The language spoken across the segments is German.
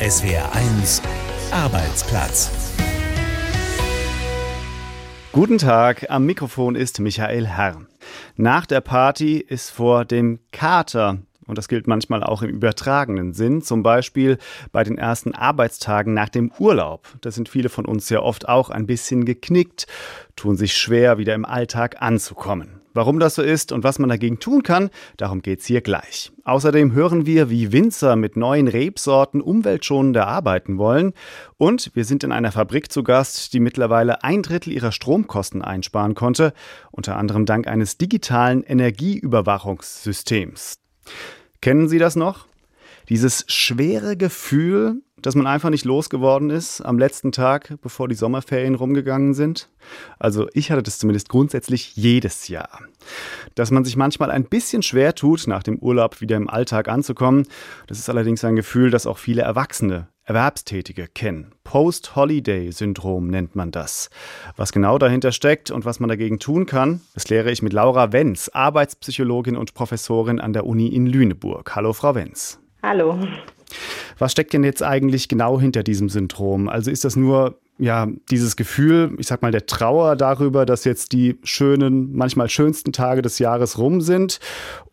SWR1 Arbeitsplatz. Guten Tag, am Mikrofon ist Michael Herr. Nach der Party ist vor dem Kater und das gilt manchmal auch im übertragenen Sinn, zum Beispiel bei den ersten Arbeitstagen nach dem Urlaub. Da sind viele von uns ja oft auch ein bisschen geknickt, tun sich schwer, wieder im Alltag anzukommen. Warum das so ist und was man dagegen tun kann, darum geht's hier gleich. Außerdem hören wir, wie Winzer mit neuen Rebsorten umweltschonender arbeiten wollen. Und wir sind in einer Fabrik zu Gast, die mittlerweile ein Drittel ihrer Stromkosten einsparen konnte, unter anderem dank eines digitalen Energieüberwachungssystems. Kennen Sie das noch? Dieses schwere Gefühl, dass man einfach nicht losgeworden ist am letzten Tag, bevor die Sommerferien rumgegangen sind? Also ich hatte das zumindest grundsätzlich jedes Jahr. Dass man sich manchmal ein bisschen schwer tut, nach dem Urlaub wieder im Alltag anzukommen, das ist allerdings ein Gefühl, das auch viele Erwachsene, Erwerbstätige kennen. Post-Holiday-Syndrom nennt man das. Was genau dahinter steckt und was man dagegen tun kann, das kläre ich mit Laura Wenz, Arbeitspsychologin und Professorin an der Uni in Lüneburg. Hallo, Frau Wenz. Hallo. Was steckt denn jetzt eigentlich genau hinter diesem Syndrom? Also ist das nur ja, dieses Gefühl, ich sag mal, der Trauer darüber, dass jetzt die schönen, manchmal schönsten Tage des Jahres rum sind?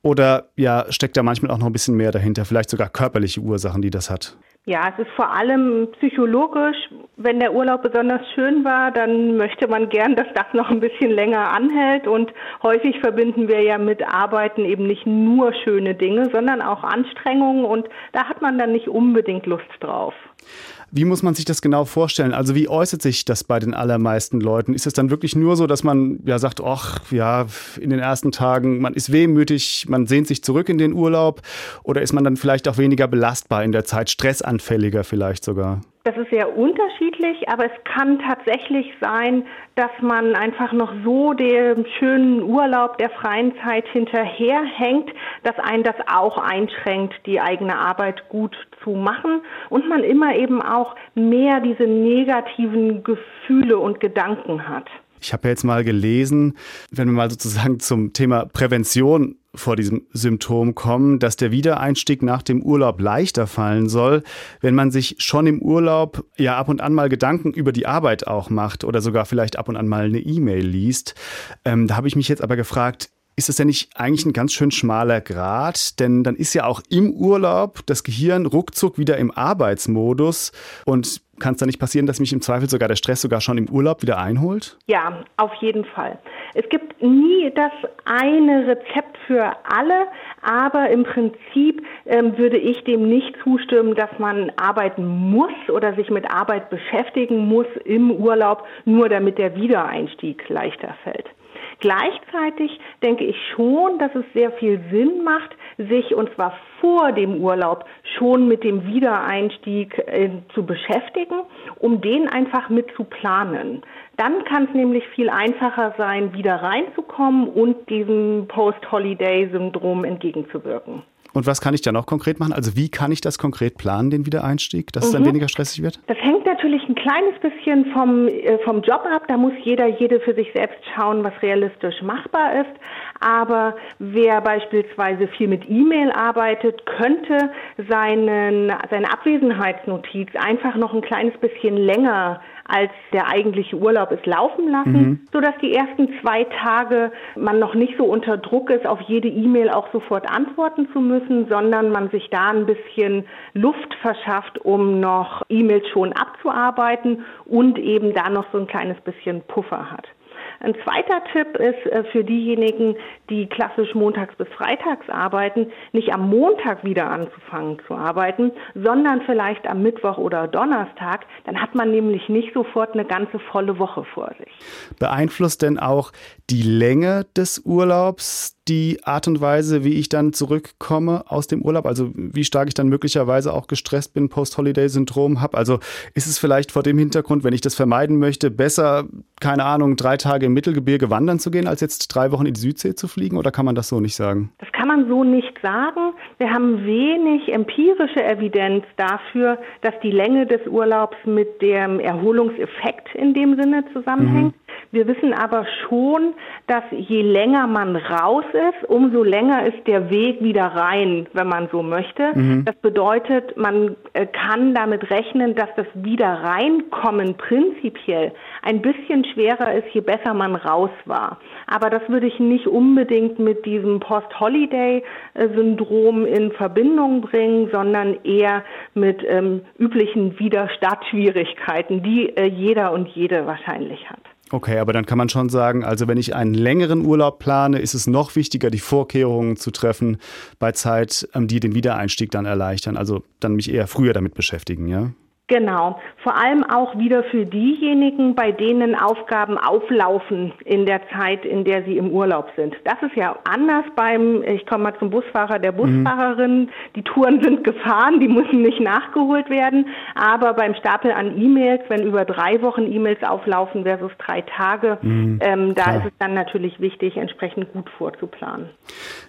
Oder ja, steckt da manchmal auch noch ein bisschen mehr dahinter, vielleicht sogar körperliche Ursachen, die das hat? Ja, es ist vor allem psychologisch. Wenn der Urlaub besonders schön war, dann möchte man gern, dass das noch ein bisschen länger anhält. Und häufig verbinden wir ja mit Arbeiten eben nicht nur schöne Dinge, sondern auch Anstrengungen. Und da hat man dann nicht unbedingt Lust drauf. Wie muss man sich das genau vorstellen? Also wie äußert sich das bei den allermeisten Leuten? Ist es dann wirklich nur so, dass man ja sagt, ach ja, in den ersten Tagen, man ist wehmütig, man sehnt sich zurück in den Urlaub? Oder ist man dann vielleicht auch weniger belastbar in der Zeit, stressanfälliger vielleicht sogar? Das ist sehr unterschiedlich, aber es kann tatsächlich sein, dass man einfach noch so dem schönen Urlaub der freien Zeit hinterherhängt, dass einen das auch einschränkt, die eigene Arbeit gut zu machen und man immer eben auch mehr diese negativen Gefühle und Gedanken hat. Ich habe jetzt mal gelesen, wenn wir mal sozusagen zum Thema Prävention vor diesem Symptom kommen, dass der Wiedereinstieg nach dem Urlaub leichter fallen soll, wenn man sich schon im Urlaub ja ab und an mal Gedanken über die Arbeit auch macht oder sogar vielleicht ab und an mal eine E-Mail liest. Ähm, da habe ich mich jetzt aber gefragt, ist das denn nicht eigentlich ein ganz schön schmaler Grad? Denn dann ist ja auch im Urlaub das Gehirn ruckzuck wieder im Arbeitsmodus und kann es da nicht passieren, dass mich im Zweifel sogar der Stress sogar schon im Urlaub wieder einholt? Ja, auf jeden Fall. Es gibt nie das eine Rezept für alle, aber im Prinzip ähm, würde ich dem nicht zustimmen, dass man arbeiten muss oder sich mit Arbeit beschäftigen muss im Urlaub, nur damit der Wiedereinstieg leichter fällt. Gleichzeitig denke ich schon, dass es sehr viel Sinn macht, sich und zwar vor dem Urlaub schon mit dem Wiedereinstieg äh, zu beschäftigen, um den einfach mit zu planen. Dann kann es nämlich viel einfacher sein, wieder reinzukommen und diesem Post-Holiday-Syndrom entgegenzuwirken. Und was kann ich da noch konkret machen? Also wie kann ich das konkret planen, den Wiedereinstieg, dass mhm. es dann mhm. weniger stressig wird? Das hängt natürlich ein kleines bisschen vom, äh, vom Job ab. Da muss jeder, jede für sich selbst schauen, was realistisch machbar ist. Aber wer beispielsweise viel mit E-Mail arbeitet, könnte seinen, seine Abwesenheitsnotiz einfach noch ein kleines bisschen länger als der eigentliche Urlaub ist laufen lassen, mhm. so dass die ersten zwei Tage man noch nicht so unter Druck ist, auf jede E-Mail auch sofort antworten zu müssen, sondern man sich da ein bisschen Luft verschafft, um noch E-Mails schon abzuarbeiten und eben da noch so ein kleines bisschen Puffer hat. Ein zweiter Tipp ist äh, für diejenigen, die klassisch montags bis freitags arbeiten, nicht am Montag wieder anzufangen zu arbeiten, sondern vielleicht am Mittwoch oder Donnerstag. Dann hat man nämlich nicht sofort eine ganze volle Woche vor sich. Beeinflusst denn auch die Länge des Urlaubs die Art und Weise, wie ich dann zurückkomme aus dem Urlaub? Also wie stark ich dann möglicherweise auch gestresst bin, Post-Holiday-Syndrom habe? Also ist es vielleicht vor dem Hintergrund, wenn ich das vermeiden möchte, besser, keine Ahnung, drei Tage im Mittelgebirge wandern zu gehen, als jetzt drei Wochen in die Südsee zu fliegen? Oder kann man das so nicht sagen? Das kann man so nicht sagen. Wir haben wenig empirische Evidenz dafür, dass die Länge des Urlaubs mit dem Erholungseffekt in dem Sinne zusammenhängt. Mhm. Wir wissen aber schon, dass je länger man raus ist, umso länger ist der Weg wieder rein, wenn man so möchte. Mhm. Das bedeutet, man äh, kann damit rechnen, dass das wieder reinkommen prinzipiell ein bisschen schwerer ist, je besser man raus war. Aber das würde ich nicht unbedingt mit diesem Post-Holiday-Syndrom in Verbindung bringen, sondern eher mit ähm, üblichen Wiederstartschwierigkeiten, die äh, jeder und jede wahrscheinlich hat. Okay, aber dann kann man schon sagen, also wenn ich einen längeren Urlaub plane, ist es noch wichtiger, die Vorkehrungen zu treffen bei Zeit, ähm, die den Wiedereinstieg dann erleichtern. Also dann mich eher früher damit beschäftigen, ja? Genau. Vor allem auch wieder für diejenigen, bei denen Aufgaben auflaufen in der Zeit, in der sie im Urlaub sind. Das ist ja anders beim, ich komme mal zum Busfahrer, der mhm. Busfahrerin. Mhm. Die Touren sind gefahren, die müssen nicht nachgeholt werden. Aber beim Stapel an E-Mails, wenn über drei Wochen E-Mails auflaufen versus drei Tage, mhm. ähm, da ist es dann natürlich wichtig, entsprechend gut vorzuplanen.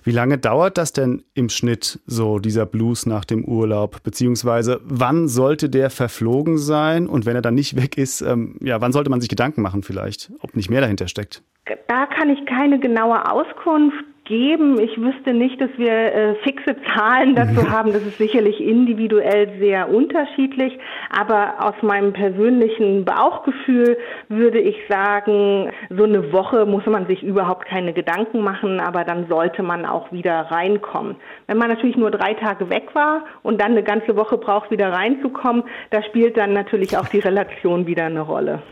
Wie lange dauert das denn im Schnitt so, dieser Blues nach dem Urlaub? Beziehungsweise wann sollte der ver verflogen sein? Und wenn er dann nicht weg ist, ähm, ja, wann sollte man sich Gedanken machen vielleicht, ob nicht mehr dahinter steckt? Da kann ich keine genaue Auskunft geben. Ich wüsste nicht, dass wir äh, fixe Zahlen dazu haben. Das ist sicherlich individuell sehr unterschiedlich. Aber aus meinem persönlichen Bauchgefühl würde ich sagen, so eine Woche muss man sich überhaupt keine Gedanken machen, aber dann sollte man auch wieder reinkommen. Wenn man natürlich nur drei Tage weg war und dann eine ganze Woche braucht, wieder reinzukommen, da spielt dann natürlich auch die Relation wieder eine Rolle.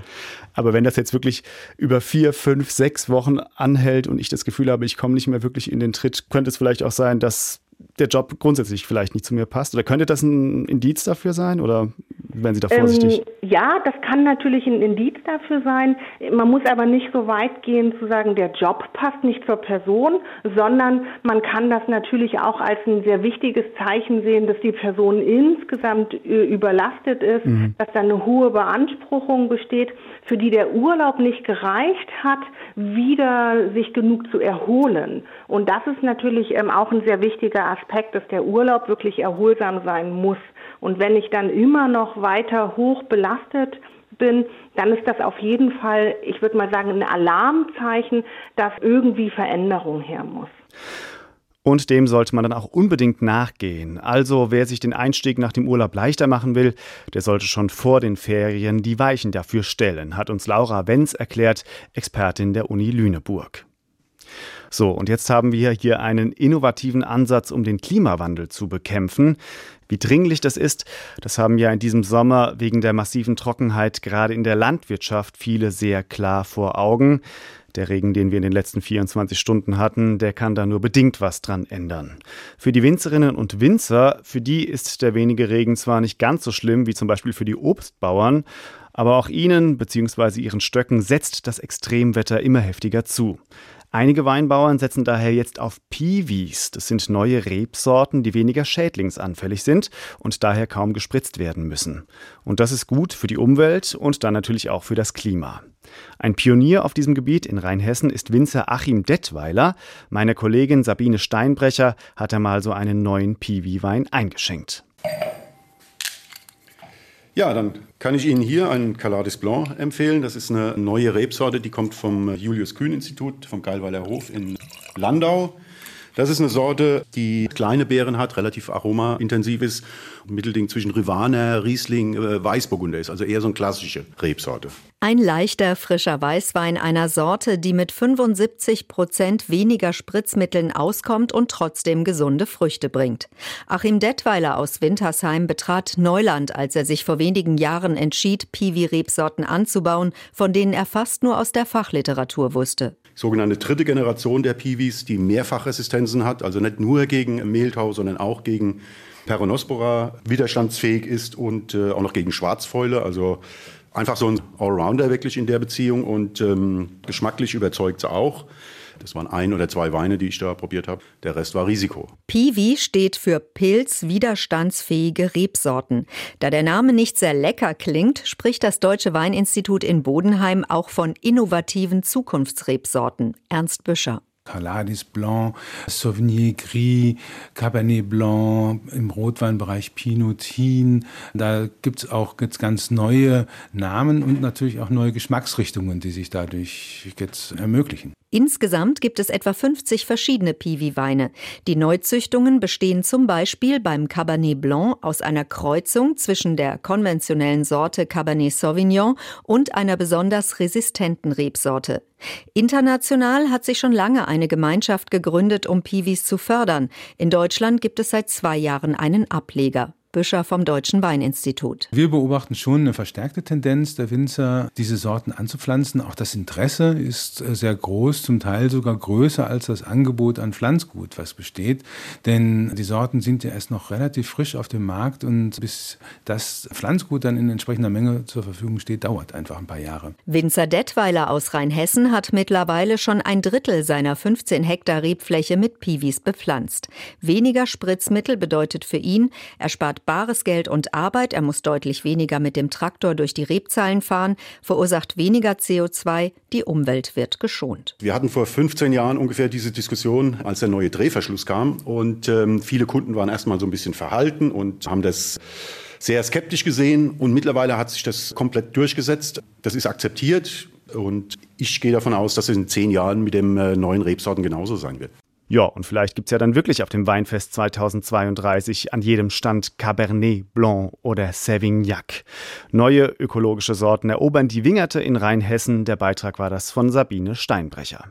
Aber wenn das jetzt wirklich über vier, fünf, sechs Wochen anhält und ich das Gefühl habe, ich komme nicht mehr wirklich in den Tritt, könnte es vielleicht auch sein, dass der Job grundsätzlich vielleicht nicht zu mir passt? Oder könnte das ein Indiz dafür sein? Oder werden Sie da vorsichtig? Ähm, ja, das kann natürlich ein Indiz dafür sein. Man muss aber nicht so weit gehen zu sagen, der Job passt nicht zur Person, sondern man kann das natürlich auch als ein sehr wichtiges Zeichen sehen, dass die Person insgesamt äh, überlastet ist, mhm. dass da eine hohe Beanspruchung besteht, für die der Urlaub nicht gereicht hat, wieder sich genug zu erholen. Und das ist natürlich ähm, auch ein sehr wichtiger Aspekt, dass der Urlaub wirklich erholsam sein muss. Und wenn ich dann immer noch weiter hoch belastet bin, dann ist das auf jeden Fall, ich würde mal sagen, ein Alarmzeichen, dass irgendwie Veränderung her muss. Und dem sollte man dann auch unbedingt nachgehen. Also wer sich den Einstieg nach dem Urlaub leichter machen will, der sollte schon vor den Ferien die Weichen dafür stellen, hat uns Laura Wenz erklärt, Expertin der Uni Lüneburg. So, und jetzt haben wir hier einen innovativen Ansatz, um den Klimawandel zu bekämpfen. Wie dringlich das ist, das haben ja in diesem Sommer wegen der massiven Trockenheit gerade in der Landwirtschaft viele sehr klar vor Augen. Der Regen, den wir in den letzten 24 Stunden hatten, der kann da nur bedingt was dran ändern. Für die Winzerinnen und Winzer, für die ist der wenige Regen zwar nicht ganz so schlimm wie zum Beispiel für die Obstbauern, aber auch ihnen bzw. ihren Stöcken setzt das Extremwetter immer heftiger zu. Einige Weinbauern setzen daher jetzt auf Piwis. Das sind neue Rebsorten, die weniger schädlingsanfällig sind und daher kaum gespritzt werden müssen. Und das ist gut für die Umwelt und dann natürlich auch für das Klima. Ein Pionier auf diesem Gebiet in Rheinhessen ist Winzer Achim Dettweiler. Meine Kollegin Sabine Steinbrecher hat einmal so einen neuen Piwi-Wein eingeschenkt. Ja, dann kann ich Ihnen hier einen Caladis Blanc empfehlen. Das ist eine neue Rebsorte, die kommt vom Julius Kühn Institut, vom Geilweiler Hof in Landau. Das ist eine Sorte, die kleine Beeren hat, relativ aromaintensiv ist. Mittelding zwischen Rivaner, Riesling, äh, Weißburgunder ist, also eher so eine klassische Rebsorte. Ein leichter, frischer Weißwein einer Sorte, die mit 75 Prozent weniger Spritzmitteln auskommt und trotzdem gesunde Früchte bringt. Achim Detweiler aus Wintersheim betrat Neuland, als er sich vor wenigen Jahren entschied, Piwi-Rebsorten anzubauen, von denen er fast nur aus der Fachliteratur wusste sogenannte dritte Generation der Piwis, die Mehrfachresistenzen hat, also nicht nur gegen Mehltau, sondern auch gegen Peronospora widerstandsfähig ist und äh, auch noch gegen Schwarzfäule. Also einfach so ein Allrounder wirklich in der Beziehung und ähm, geschmacklich überzeugt sie auch. Das waren ein oder zwei Weine, die ich da probiert habe. Der Rest war Risiko. Piwi steht für pilzwiderstandsfähige Rebsorten. Da der Name nicht sehr lecker klingt, spricht das Deutsche Weininstitut in Bodenheim auch von innovativen Zukunftsrebsorten. Ernst Büscher. Caladis Blanc, Sauvigny Gris, Cabernet Blanc, im Rotweinbereich Pinotin. Da gibt es auch jetzt ganz neue Namen und natürlich auch neue Geschmacksrichtungen, die sich dadurch jetzt ermöglichen. Insgesamt gibt es etwa 50 verschiedene Piwi-Weine. Die Neuzüchtungen bestehen zum Beispiel beim Cabernet Blanc aus einer Kreuzung zwischen der konventionellen Sorte Cabernet Sauvignon und einer besonders resistenten Rebsorte. International hat sich schon lange eine Gemeinschaft gegründet, um Piwis zu fördern. In Deutschland gibt es seit zwei Jahren einen Ableger. Büscher vom Deutschen Weininstitut. Wir beobachten schon eine verstärkte Tendenz der Winzer, diese Sorten anzupflanzen. Auch das Interesse ist äh, sehr groß, zum Teil sogar größer als das Angebot an Pflanzgut, was besteht. Denn die Sorten sind ja erst noch relativ frisch auf dem Markt und bis das Pflanzgut dann in entsprechender Menge zur Verfügung steht, dauert einfach ein paar Jahre. Winzer Detweiler aus Rheinhessen hat mittlerweile schon ein Drittel seiner 15 Hektar Rebfläche mit Piwis bepflanzt. Weniger Spritzmittel bedeutet für ihn, er spart bares Geld und Arbeit, er muss deutlich weniger mit dem Traktor durch die Rebzahlen fahren, verursacht weniger CO2, die Umwelt wird geschont. Wir hatten vor 15 Jahren ungefähr diese Diskussion, als der neue Drehverschluss kam und ähm, viele Kunden waren erstmal so ein bisschen verhalten und haben das sehr skeptisch gesehen und mittlerweile hat sich das komplett durchgesetzt. Das ist akzeptiert und ich gehe davon aus, dass es in zehn Jahren mit dem äh, neuen Rebsorten genauso sein wird. Ja, und vielleicht gibt es ja dann wirklich auf dem Weinfest 2032 an jedem Stand Cabernet Blanc oder Savignac. Neue ökologische Sorten erobern die Wingerte in Rheinhessen. Der Beitrag war das von Sabine Steinbrecher.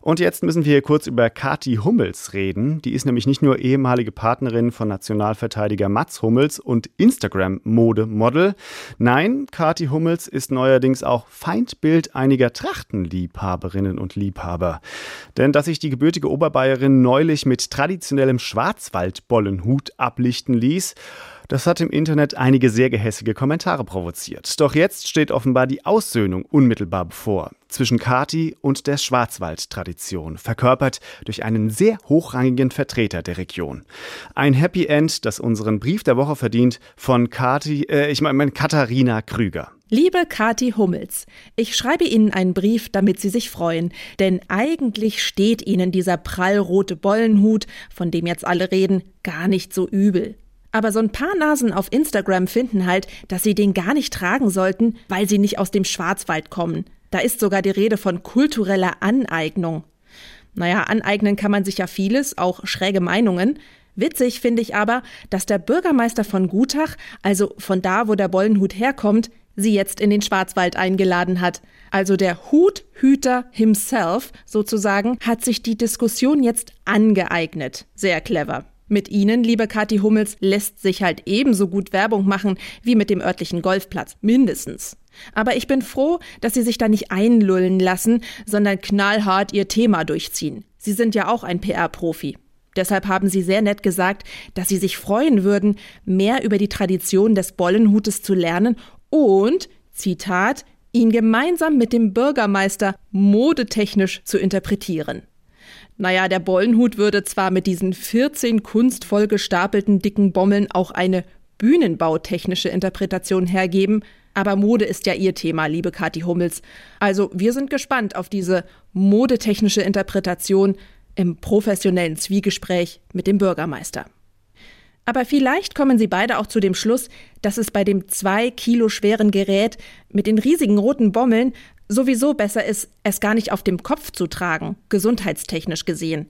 Und jetzt müssen wir hier kurz über Kati Hummels reden. Die ist nämlich nicht nur ehemalige Partnerin von Nationalverteidiger Mats Hummels und Instagram-Modemodel. Nein, Kati Hummels ist neuerdings auch Feindbild einiger Trachtenliebhaberinnen und Liebhaber. Denn dass sich die gebürtige Oberbayerin neulich mit traditionellem Schwarzwaldbollenhut ablichten ließ, das hat im Internet einige sehr gehässige Kommentare provoziert. Doch jetzt steht offenbar die Aussöhnung unmittelbar bevor zwischen Kati und der Schwarzwald-Tradition, verkörpert durch einen sehr hochrangigen Vertreter der Region. Ein Happy End, das unseren Brief der Woche verdient von Kati, äh, ich meine Katharina Krüger. Liebe Kati Hummels, ich schreibe Ihnen einen Brief, damit Sie sich freuen, denn eigentlich steht Ihnen dieser prallrote Bollenhut, von dem jetzt alle reden, gar nicht so übel. Aber so ein paar Nasen auf Instagram finden halt, dass sie den gar nicht tragen sollten, weil sie nicht aus dem Schwarzwald kommen. Da ist sogar die Rede von kultureller Aneignung. Naja, aneignen kann man sich ja vieles, auch schräge Meinungen. Witzig finde ich aber, dass der Bürgermeister von Gutach, also von da, wo der Bollenhut herkommt, sie jetzt in den Schwarzwald eingeladen hat. Also der Huthüter himself sozusagen hat sich die Diskussion jetzt angeeignet. Sehr clever. Mit Ihnen, liebe Kathi Hummels, lässt sich halt ebenso gut Werbung machen wie mit dem örtlichen Golfplatz, mindestens. Aber ich bin froh, dass Sie sich da nicht einlullen lassen, sondern knallhart Ihr Thema durchziehen. Sie sind ja auch ein PR-Profi. Deshalb haben Sie sehr nett gesagt, dass Sie sich freuen würden, mehr über die Tradition des Bollenhutes zu lernen und, Zitat, ihn gemeinsam mit dem Bürgermeister modetechnisch zu interpretieren. Naja, der Bollenhut würde zwar mit diesen 14 kunstvoll gestapelten dicken Bommeln auch eine bühnenbautechnische Interpretation hergeben, aber Mode ist ja ihr Thema, liebe Kathi Hummels. Also wir sind gespannt auf diese modetechnische Interpretation im professionellen Zwiegespräch mit dem Bürgermeister. Aber vielleicht kommen Sie beide auch zu dem Schluss, dass es bei dem zwei Kilo schweren Gerät mit den riesigen roten Bommeln sowieso besser ist, es gar nicht auf dem Kopf zu tragen, gesundheitstechnisch gesehen.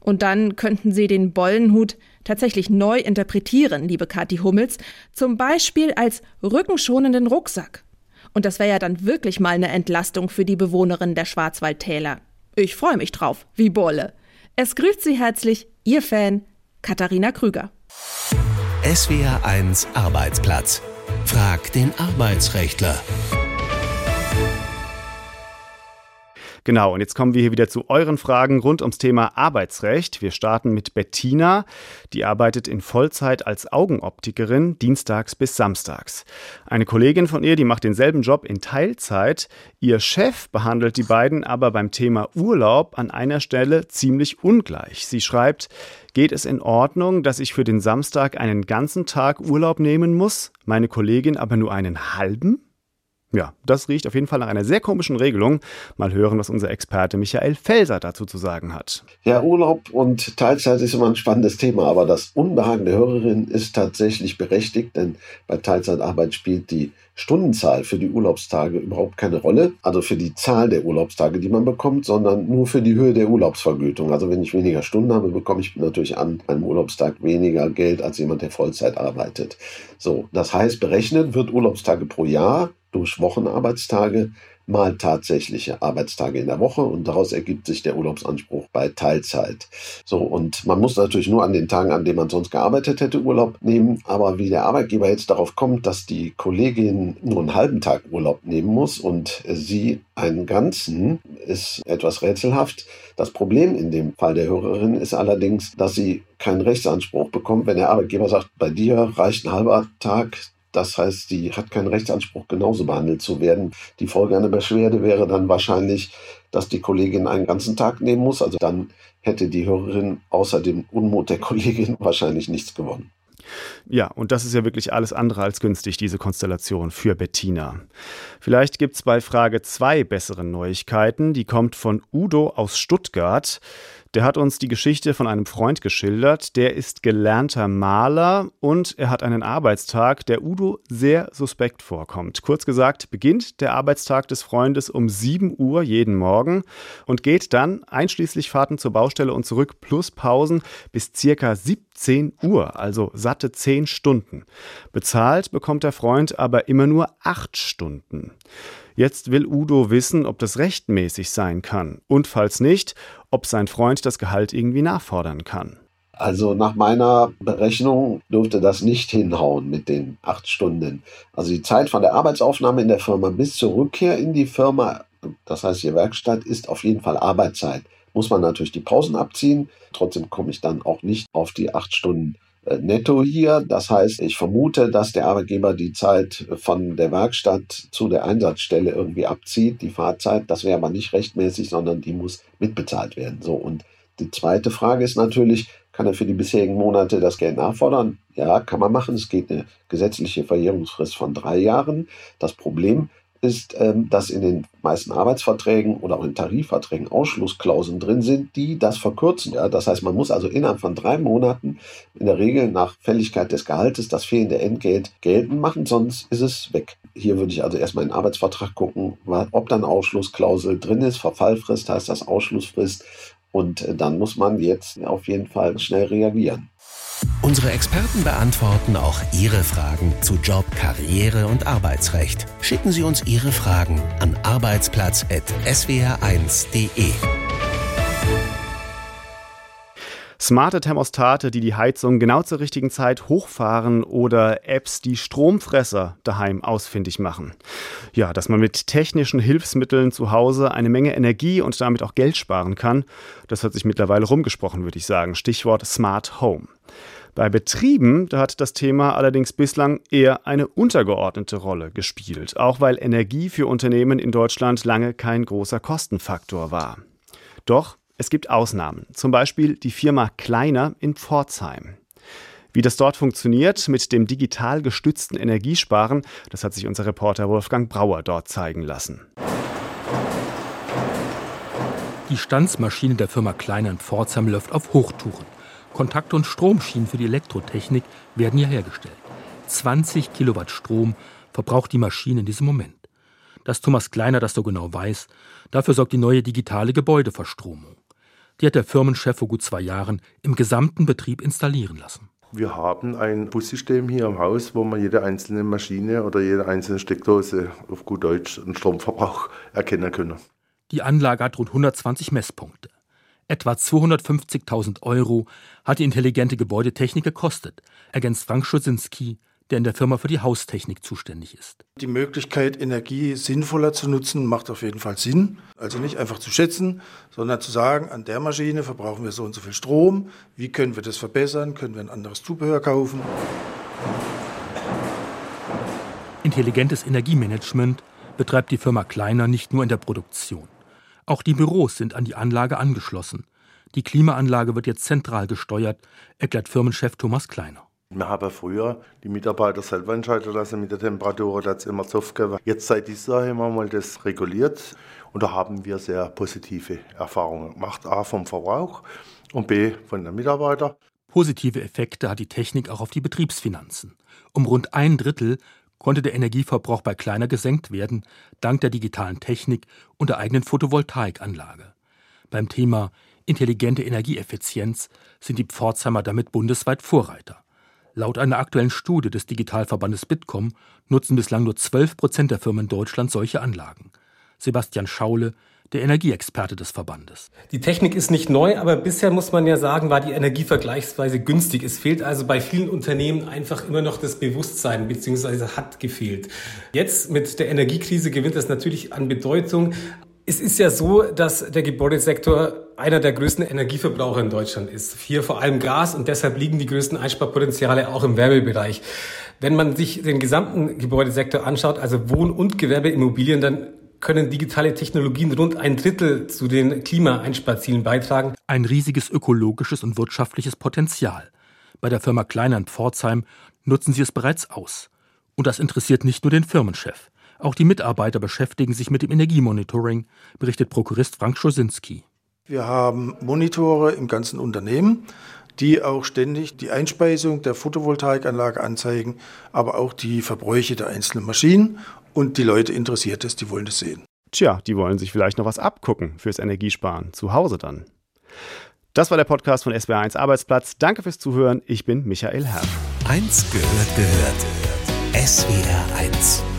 Und dann könnten Sie den Bollenhut tatsächlich neu interpretieren, liebe Kathi Hummels, zum Beispiel als rückenschonenden Rucksack. Und das wäre ja dann wirklich mal eine Entlastung für die Bewohnerin der Schwarzwaldtäler. Ich freue mich drauf, wie Bolle. Es grüßt Sie herzlich, Ihr Fan, Katharina Krüger. SWR 1 Arbeitsplatz. Frag den Arbeitsrechtler. Genau, und jetzt kommen wir hier wieder zu euren Fragen rund ums Thema Arbeitsrecht. Wir starten mit Bettina. Die arbeitet in Vollzeit als Augenoptikerin, dienstags bis samstags. Eine Kollegin von ihr, die macht denselben Job in Teilzeit. Ihr Chef behandelt die beiden aber beim Thema Urlaub an einer Stelle ziemlich ungleich. Sie schreibt, Geht es in Ordnung, dass ich für den Samstag einen ganzen Tag Urlaub nehmen muss, meine Kollegin aber nur einen halben? Ja, das riecht auf jeden Fall nach einer sehr komischen Regelung. Mal hören, was unser Experte Michael Felser dazu zu sagen hat. Ja, Urlaub und Teilzeit ist immer ein spannendes Thema, aber das Unbehagen der Hörerin ist tatsächlich berechtigt, denn bei Teilzeitarbeit spielt die Stundenzahl für die Urlaubstage überhaupt keine Rolle, also für die Zahl der Urlaubstage, die man bekommt, sondern nur für die Höhe der Urlaubsvergütung. Also wenn ich weniger Stunden habe, bekomme ich natürlich an einem Urlaubstag weniger Geld als jemand, der Vollzeit arbeitet. So, das heißt, berechnet wird Urlaubstage pro Jahr durch Wochenarbeitstage mal tatsächliche Arbeitstage in der Woche und daraus ergibt sich der Urlaubsanspruch bei Teilzeit. So, und man muss natürlich nur an den Tagen, an denen man sonst gearbeitet hätte, Urlaub nehmen. Aber wie der Arbeitgeber jetzt darauf kommt, dass die Kollegin nur einen halben Tag Urlaub nehmen muss und sie einen ganzen, ist etwas rätselhaft. Das Problem in dem Fall der Hörerin ist allerdings, dass sie keinen Rechtsanspruch bekommt, wenn der Arbeitgeber sagt, bei dir reicht ein halber Tag, das heißt, sie hat keinen Rechtsanspruch, genauso behandelt zu werden. Die Folge einer Beschwerde wäre dann wahrscheinlich, dass die Kollegin einen ganzen Tag nehmen muss. Also dann hätte die Hörerin außer dem Unmut der Kollegin wahrscheinlich nichts gewonnen. Ja, und das ist ja wirklich alles andere als günstig, diese Konstellation für Bettina. Vielleicht gibt es bei Frage 2 bessere Neuigkeiten. Die kommt von Udo aus Stuttgart. Der hat uns die Geschichte von einem Freund geschildert. Der ist gelernter Maler und er hat einen Arbeitstag, der Udo sehr suspekt vorkommt. Kurz gesagt, beginnt der Arbeitstag des Freundes um 7 Uhr jeden Morgen und geht dann, einschließlich Fahrten zur Baustelle und zurück plus Pausen, bis circa 17 Uhr, also satte 10 Stunden. Bezahlt bekommt der Freund aber immer nur 8 Stunden. Jetzt will Udo wissen, ob das rechtmäßig sein kann und falls nicht, ob sein Freund das Gehalt irgendwie nachfordern kann. Also nach meiner Berechnung dürfte das nicht hinhauen mit den acht Stunden. Also die Zeit von der Arbeitsaufnahme in der Firma bis zur Rückkehr in die Firma, das heißt die Werkstatt, ist auf jeden Fall Arbeitszeit. Muss man natürlich die Pausen abziehen. Trotzdem komme ich dann auch nicht auf die acht Stunden netto hier. Das heißt, ich vermute, dass der Arbeitgeber die Zeit von der Werkstatt zu der Einsatzstelle irgendwie abzieht, die Fahrzeit. Das wäre aber nicht rechtmäßig, sondern die muss mitbezahlt werden. So. Und die zweite Frage ist natürlich, kann er für die bisherigen Monate das Geld nachfordern? Ja, kann man machen. Es geht eine gesetzliche Verjährungsfrist von drei Jahren. Das Problem ist, ähm, dass in den meisten Arbeitsverträgen oder auch in Tarifverträgen Ausschlussklauseln drin sind, die das verkürzen. Ja? Das heißt, man muss also innerhalb von drei Monaten in der Regel nach Fälligkeit des Gehaltes das fehlende Entgelt geltend machen, sonst ist es weg. Hier würde ich also erstmal in den Arbeitsvertrag gucken, ob dann Ausschlussklausel drin ist. Verfallfrist heißt das Ausschlussfrist. Und äh, dann muss man jetzt auf jeden Fall schnell reagieren. Unsere Experten beantworten auch Ihre Fragen zu Job, Karriere und Arbeitsrecht. Schicken Sie uns Ihre Fragen an arbeitsplatz.swr1.de. Smarte Thermostate, die die Heizung genau zur richtigen Zeit hochfahren oder Apps, die Stromfresser daheim ausfindig machen. Ja, dass man mit technischen Hilfsmitteln zu Hause eine Menge Energie und damit auch Geld sparen kann, das hat sich mittlerweile rumgesprochen, würde ich sagen. Stichwort Smart Home. Bei Betrieben, hat das Thema allerdings bislang eher eine untergeordnete Rolle gespielt, auch weil Energie für Unternehmen in Deutschland lange kein großer Kostenfaktor war. Doch es gibt Ausnahmen, zum Beispiel die Firma Kleiner in Pforzheim. Wie das dort funktioniert mit dem digital gestützten Energiesparen, das hat sich unser Reporter Wolfgang Brauer dort zeigen lassen. Die Stanzmaschine der Firma Kleiner in Pforzheim läuft auf Hochtouren. Kontakt- und Stromschienen für die Elektrotechnik werden hier hergestellt. 20 Kilowatt Strom verbraucht die Maschine in diesem Moment. Dass Thomas Kleiner das so genau weiß, dafür sorgt die neue digitale Gebäudeverstromung. Die hat der Firmenchef vor gut zwei Jahren im gesamten Betrieb installieren lassen. Wir haben ein Bussystem hier im Haus, wo man jede einzelne Maschine oder jede einzelne Steckdose auf gut Deutsch einen Stromverbrauch erkennen können. Die Anlage hat rund 120 Messpunkte. Etwa 250.000 Euro hat die intelligente Gebäudetechnik gekostet, ergänzt Frank Schusinski, der in der Firma für die Haustechnik zuständig ist. Die Möglichkeit, Energie sinnvoller zu nutzen, macht auf jeden Fall Sinn. Also nicht einfach zu schätzen, sondern zu sagen, an der Maschine verbrauchen wir so und so viel Strom. Wie können wir das verbessern? Können wir ein anderes Zubehör kaufen? Intelligentes Energiemanagement betreibt die Firma Kleiner nicht nur in der Produktion. Auch die Büros sind an die Anlage angeschlossen. Die Klimaanlage wird jetzt zentral gesteuert, erklärt Firmenchef Thomas Kleiner. Wir haben früher die Mitarbeiter selber entscheiden lassen mit der Temperatur, da hat es immer Zoff gegeben. Jetzt seit dieser Jahr haben wir mal das reguliert und da haben wir sehr positive Erfahrungen gemacht. A vom Verbrauch und B von den Mitarbeitern. Positive Effekte hat die Technik auch auf die Betriebsfinanzen. Um rund ein Drittel konnte der Energieverbrauch bei Kleiner gesenkt werden, dank der digitalen Technik und der eigenen Photovoltaikanlage. Beim Thema intelligente Energieeffizienz sind die Pforzheimer damit bundesweit Vorreiter. Laut einer aktuellen Studie des Digitalverbandes Bitkom nutzen bislang nur 12 Prozent der Firmen in Deutschland solche Anlagen. Sebastian Schaule, der Energieexperte des Verbandes. Die Technik ist nicht neu, aber bisher muss man ja sagen, war die Energie vergleichsweise günstig. Es fehlt also bei vielen Unternehmen einfach immer noch das Bewusstsein, beziehungsweise hat gefehlt. Jetzt mit der Energiekrise gewinnt das natürlich an Bedeutung. Es ist ja so, dass der Gebäudesektor einer der größten Energieverbraucher in Deutschland ist. Hier vor allem Gas und deshalb liegen die größten Einsparpotenziale auch im Wärmebereich. Wenn man sich den gesamten Gebäudesektor anschaut, also Wohn- und Gewerbeimmobilien, dann können digitale Technologien rund ein Drittel zu den Klimaeinsparzielen beitragen. Ein riesiges ökologisches und wirtschaftliches Potenzial. Bei der Firma Kleiner in Pforzheim nutzen sie es bereits aus. Und das interessiert nicht nur den Firmenchef. Auch die Mitarbeiter beschäftigen sich mit dem Energiemonitoring, berichtet Prokurist Frank Schosinski. Wir haben Monitore im ganzen Unternehmen, die auch ständig die Einspeisung der Photovoltaikanlage anzeigen, aber auch die Verbräuche der einzelnen Maschinen. Und die Leute interessiert es, die wollen das sehen. Tja, die wollen sich vielleicht noch was abgucken fürs Energiesparen, zu Hause dann. Das war der Podcast von SWR1 Arbeitsplatz. Danke fürs Zuhören. Ich bin Michael Herr. Eins gehört gehört. SWR1